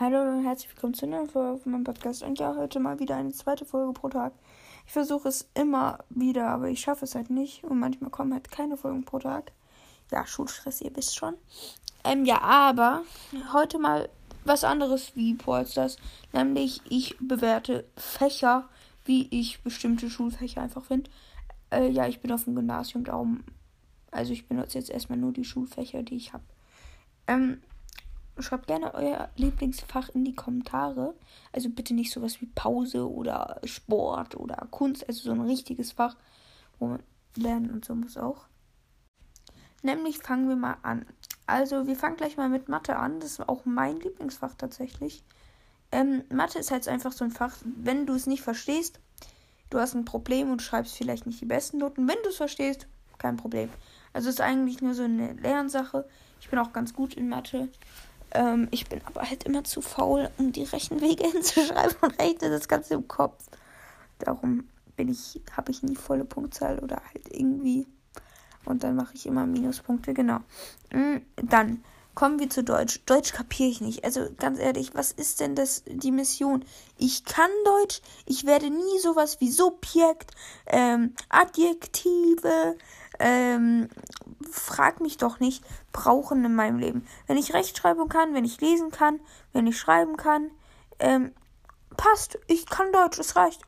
Hallo und herzlich willkommen zu einer Folge auf meinem Podcast. Und ja, heute mal wieder eine zweite Folge pro Tag. Ich versuche es immer wieder, aber ich schaffe es halt nicht. Und manchmal kommen halt keine Folgen pro Tag. Ja, Schulstress, ihr wisst schon. Ähm, ja, aber heute mal was anderes wie Polsters. Nämlich, ich bewerte Fächer, wie ich bestimmte Schulfächer einfach finde. Äh, ja, ich bin auf dem Gymnasium, darum. Also, ich benutze jetzt erstmal nur die Schulfächer, die ich habe. Ähm, Schreibt gerne euer Lieblingsfach in die Kommentare. Also bitte nicht sowas wie Pause oder Sport oder Kunst, also so ein richtiges Fach, wo man lernen und so muss auch. Nämlich fangen wir mal an. Also wir fangen gleich mal mit Mathe an. Das ist auch mein Lieblingsfach tatsächlich. Ähm, Mathe ist halt einfach so ein Fach, wenn du es nicht verstehst, du hast ein Problem und schreibst vielleicht nicht die besten Noten. Wenn du es verstehst, kein Problem. Also es ist eigentlich nur so eine Lernsache. Ich bin auch ganz gut in Mathe. Ähm, ich bin aber halt immer zu faul, um die Rechenwege hinzuschreiben und rechne das Ganze im Kopf. Darum bin ich, habe ich nie volle Punktzahl oder halt irgendwie. Und dann mache ich immer Minuspunkte, genau. Mm, dann kommen wir zu Deutsch. Deutsch kapiere ich nicht. Also ganz ehrlich, was ist denn das die Mission? Ich kann Deutsch, ich werde nie sowas wie Subjekt, ähm, Adjektive, ähm, frag mich doch nicht, brauchen in meinem Leben. Wenn ich Rechtschreibung kann, wenn ich lesen kann, wenn ich schreiben kann, ähm, passt. Ich kann Deutsch, es reicht.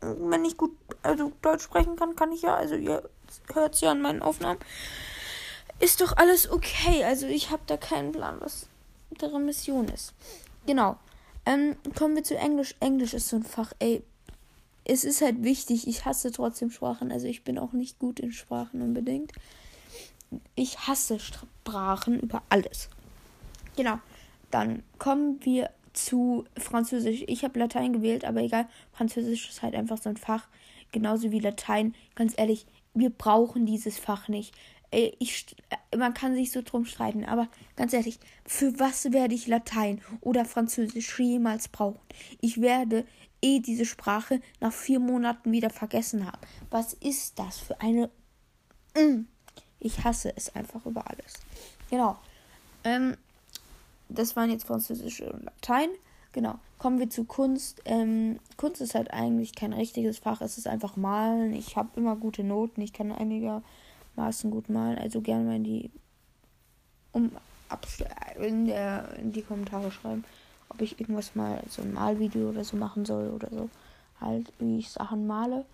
Wenn ich gut, also Deutsch sprechen kann, kann ich ja, also ihr hört es ja an meinen Aufnahmen. Ist doch alles okay. Also ich habe da keinen Plan, was ihre Mission ist. Genau. Ähm, kommen wir zu Englisch. Englisch ist so ein Fach, ey, es ist halt wichtig. Ich hasse trotzdem Sprachen. Also ich bin auch nicht gut in Sprachen unbedingt. Ich hasse Sprachen über alles. Genau. Dann kommen wir zu Französisch. Ich habe Latein gewählt, aber egal. Französisch ist halt einfach so ein Fach. Genauso wie Latein. Ganz ehrlich, wir brauchen dieses Fach nicht. Ich, man kann sich so drum streiten, aber ganz ehrlich, für was werde ich Latein oder Französisch jemals brauchen? Ich werde eh diese Sprache nach vier Monaten wieder vergessen habe. Was ist das für eine. Mm. Ich hasse es einfach über alles. Genau. Ähm, das waren jetzt Französisch und Latein. Genau. Kommen wir zu Kunst. Ähm, Kunst ist halt eigentlich kein richtiges Fach. Es ist einfach Malen. Ich habe immer gute Noten. Ich kann einigermaßen gut malen. Also gerne mal in die um in, der, in die Kommentare schreiben ob ich irgendwas mal so ein Malvideo oder so machen soll oder so. Halt, wie ich Sachen male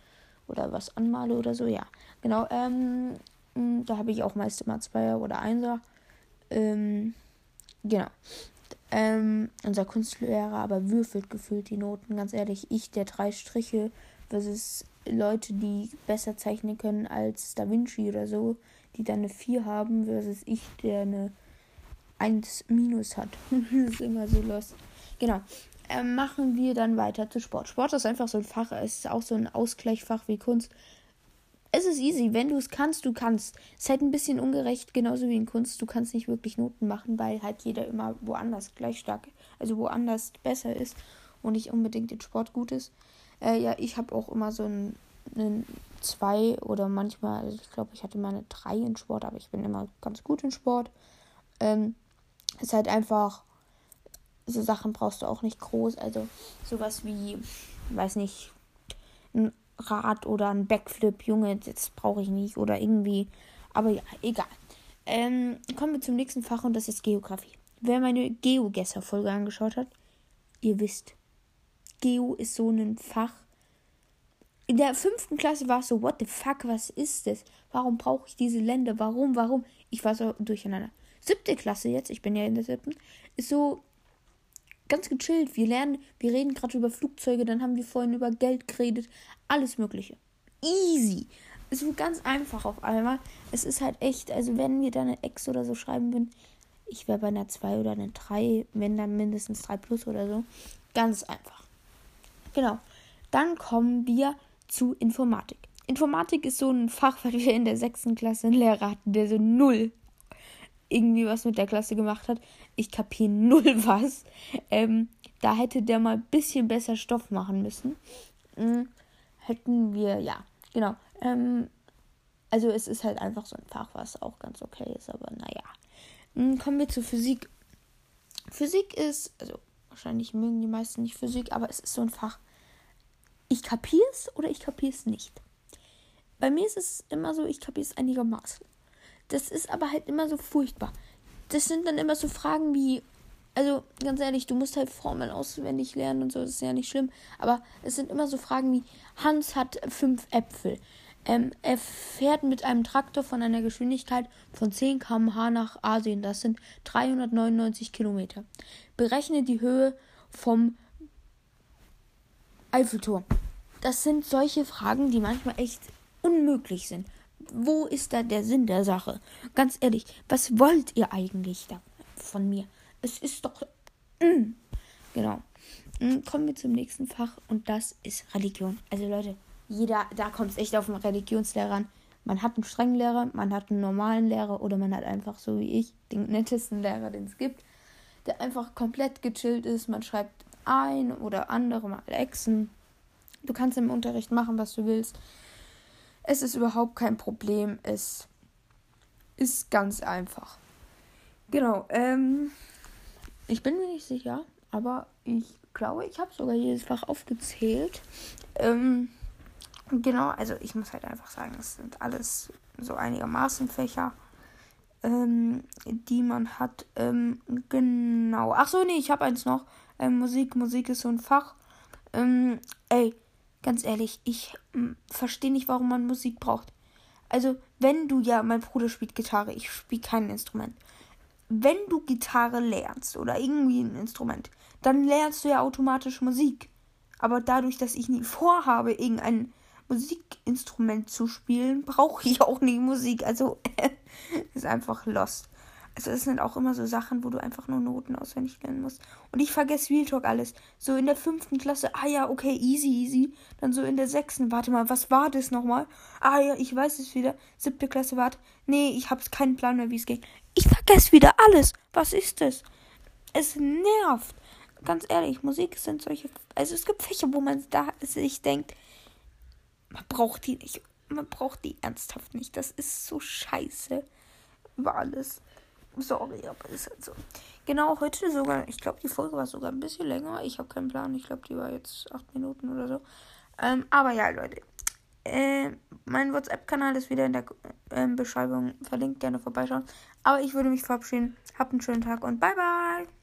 oder was anmale oder so, ja. Genau, ähm, mm, da habe ich auch meist immer Zweier oder Einser. Ähm, genau. Ähm, unser Kunstlehrer aber würfelt gefühlt die Noten, ganz ehrlich. Ich, der drei Striche, versus Leute, die besser zeichnen können als Da Vinci oder so, die dann eine 4 haben, versus ich, der eine 1 minus hat. das ist immer so los. Genau. Ähm, machen wir dann weiter zu Sport. Sport ist einfach so ein Fach, es ist auch so ein Ausgleichfach wie Kunst. Es ist easy, wenn du es kannst, du kannst. Es ist halt ein bisschen ungerecht, genauso wie in Kunst. Du kannst nicht wirklich Noten machen, weil halt jeder immer woanders gleich stark, also woanders besser ist und nicht unbedingt in Sport gut ist. Äh, ja, ich habe auch immer so ein, ein 2 oder manchmal, also ich glaube, ich hatte mal eine 3 in Sport, aber ich bin immer ganz gut in Sport. Ähm, ist halt einfach so Sachen brauchst du auch nicht groß. Also sowas wie, weiß nicht, ein Rad oder ein Backflip, Junge, das brauche ich nicht. Oder irgendwie. Aber ja, egal. Ähm, kommen wir zum nächsten Fach und das ist Geografie. Wer meine GeoGesser-Folge angeschaut hat, ihr wisst, Geo ist so ein Fach. In der fünften Klasse war es so, what the fuck, was ist das? Warum brauche ich diese Länder? Warum, warum? Ich war so durcheinander. Siebte Klasse jetzt, ich bin ja in der siebten, ist so, ganz gechillt. Wir lernen, wir reden gerade über Flugzeuge, dann haben wir vorhin über Geld geredet, alles Mögliche. Easy. Es wird ganz einfach auf einmal. Es ist halt echt, also wenn wir da eine Ex oder so schreiben würden, ich wäre bei einer 2 oder einer 3, wenn dann mindestens 3 plus oder so. Ganz einfach. Genau. Dann kommen wir zu Informatik. Informatik ist so ein Fach, weil wir in der sechsten Klasse einen Lehrer hatten, der so null irgendwie was mit der Klasse gemacht hat. Ich kapiere null was. Ähm, da hätte der mal ein bisschen besser Stoff machen müssen. Hm, hätten wir, ja, genau. Ähm, also es ist halt einfach so ein Fach, was auch ganz okay ist, aber naja. Hm, kommen wir zur Physik. Physik ist, also wahrscheinlich mögen die meisten nicht Physik, aber es ist so ein Fach. Ich kapier's oder ich kapier's nicht. Bei mir ist es immer so, ich kapier's einigermaßen. Das ist aber halt immer so furchtbar. Das sind dann immer so Fragen wie, also ganz ehrlich, du musst halt Formeln auswendig lernen und so, das ist ja nicht schlimm. Aber es sind immer so Fragen wie, Hans hat fünf Äpfel. Ähm, er fährt mit einem Traktor von einer Geschwindigkeit von 10 km/h nach Asien. Das sind 399 Kilometer. Berechne die Höhe vom Eiffelturm. Das sind solche Fragen, die manchmal echt unmöglich sind. Wo ist da der Sinn der Sache? Ganz ehrlich, was wollt ihr eigentlich da von mir? Es ist doch. Mm. Genau. Mm, kommen wir zum nächsten Fach und das ist Religion. Also Leute, jeder, da kommt es echt auf den Religionslehrer an. Man hat einen strengen Lehrer, man hat einen normalen Lehrer oder man hat einfach so wie ich den nettesten Lehrer, den es gibt, der einfach komplett gechillt ist. Man schreibt ein oder andere mal Exen. Du kannst im Unterricht machen, was du willst. Es ist überhaupt kein Problem. Es ist ganz einfach. Genau. Ähm, ich bin mir nicht sicher, aber ich glaube, ich habe sogar jedes Fach aufgezählt. Ähm, genau, also ich muss halt einfach sagen, es sind alles so einigermaßen Fächer, ähm, die man hat. Ähm, genau. Ach so, nee, ich habe eins noch. Ähm, Musik, Musik ist so ein Fach. Ähm, ey, ganz ehrlich, ich hm, verstehe nicht, warum man Musik braucht. Also, wenn du ja, mein Bruder spielt Gitarre, ich spiele kein Instrument wenn du Gitarre lernst oder irgendwie ein Instrument, dann lernst du ja automatisch Musik. Aber dadurch, dass ich nie vorhabe, irgendein Musikinstrument zu spielen, brauche ich auch nie Musik. Also ist einfach lost. Also es sind auch immer so Sachen, wo du einfach nur Noten auswendig lernen musst. Und ich vergesse Real Talk alles. So in der fünften Klasse, ah ja, okay, easy, easy. Dann so in der sechsten, warte mal, was war das nochmal? Ah ja, ich weiß es wieder. Siebte Klasse, warte. Nee, ich habe keinen Plan mehr, wie es geht. Ich vergesse wieder alles. Was ist das? Es nervt. Ganz ehrlich, Musik sind solche. Also es gibt Fächer, wo man da sich denkt, man braucht die nicht. Man braucht die ernsthaft nicht. Das ist so scheiße. Über alles. Sorry, aber ist halt so. Genau, heute sogar, ich glaube, die Folge war sogar ein bisschen länger. Ich habe keinen Plan. Ich glaube, die war jetzt acht Minuten oder so. Ähm, aber ja, Leute. Äh, mein WhatsApp-Kanal ist wieder in der äh, Beschreibung verlinkt. Gerne vorbeischauen. Aber ich würde mich verabschieden. Habt einen schönen Tag und bye bye.